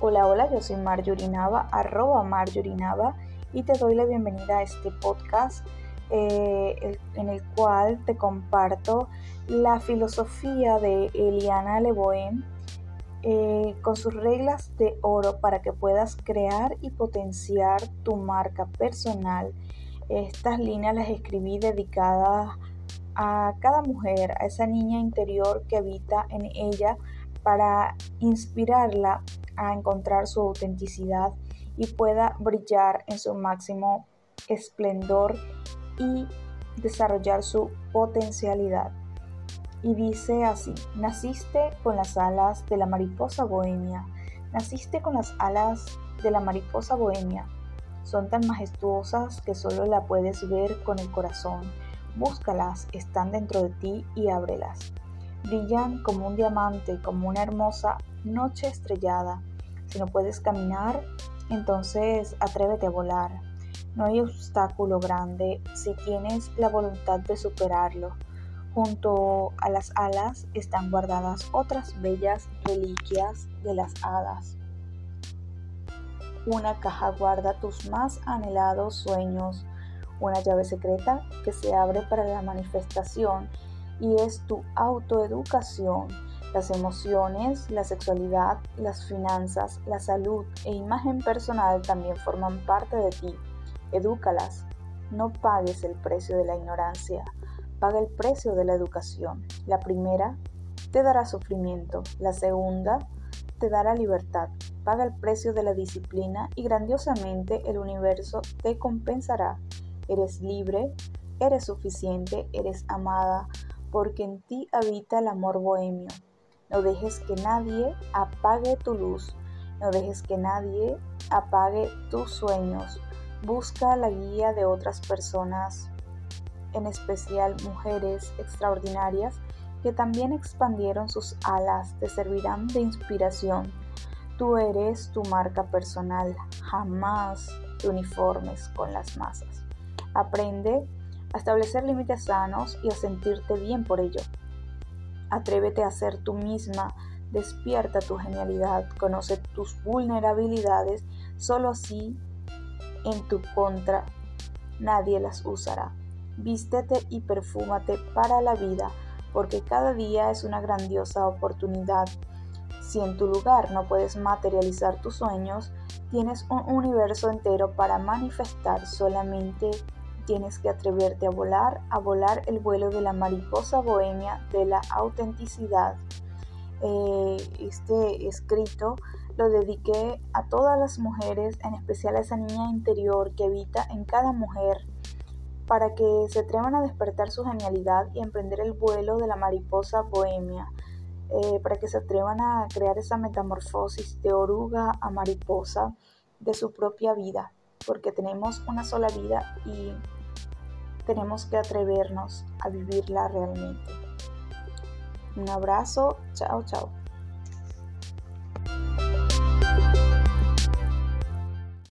Hola, hola, yo soy Marjorie Nava, arroba Marjorie Nava, y te doy la bienvenida a este podcast eh, en el cual te comparto la filosofía de Eliana Leboen eh, con sus reglas de oro para que puedas crear y potenciar tu marca personal. Estas líneas las escribí dedicadas a cada mujer, a esa niña interior que habita en ella para inspirarla a encontrar su autenticidad y pueda brillar en su máximo esplendor y desarrollar su potencialidad. Y dice así, naciste con las alas de la mariposa bohemia, naciste con las alas de la mariposa bohemia. Son tan majestuosas que solo la puedes ver con el corazón. Búscalas, están dentro de ti y ábrelas. Brillan como un diamante, como una hermosa noche estrellada. Si no puedes caminar, entonces atrévete a volar. No hay obstáculo grande si tienes la voluntad de superarlo. Junto a las alas están guardadas otras bellas reliquias de las hadas. Una caja guarda tus más anhelados sueños, una llave secreta que se abre para la manifestación y es tu autoeducación. Las emociones, la sexualidad, las finanzas, la salud e imagen personal también forman parte de ti. Edúcalas. No pagues el precio de la ignorancia, paga el precio de la educación. La primera te dará sufrimiento, la segunda te dará libertad. Paga el precio de la disciplina y grandiosamente el universo te compensará. Eres libre, eres suficiente, eres amada, porque en ti habita el amor bohemio. No dejes que nadie apague tu luz, no dejes que nadie apague tus sueños. Busca la guía de otras personas, en especial mujeres extraordinarias que también expandieron sus alas, te servirán de inspiración. Tú eres tu marca personal, jamás te uniformes con las masas. Aprende a establecer límites sanos y a sentirte bien por ello. Atrévete a ser tú misma, despierta tu genialidad, conoce tus vulnerabilidades, solo así en tu contra nadie las usará. Vístete y perfúmate para la vida, porque cada día es una grandiosa oportunidad. Si en tu lugar no puedes materializar tus sueños, tienes un universo entero para manifestar solamente tienes que atreverte a volar, a volar el vuelo de la mariposa bohemia de la autenticidad. Eh, este escrito lo dediqué a todas las mujeres, en especial a esa niña interior que habita en cada mujer, para que se atrevan a despertar su genialidad y emprender el vuelo de la mariposa bohemia, eh, para que se atrevan a crear esa metamorfosis de oruga a mariposa de su propia vida, porque tenemos una sola vida y tenemos que atrevernos a vivirla realmente. Un abrazo, chao, chao.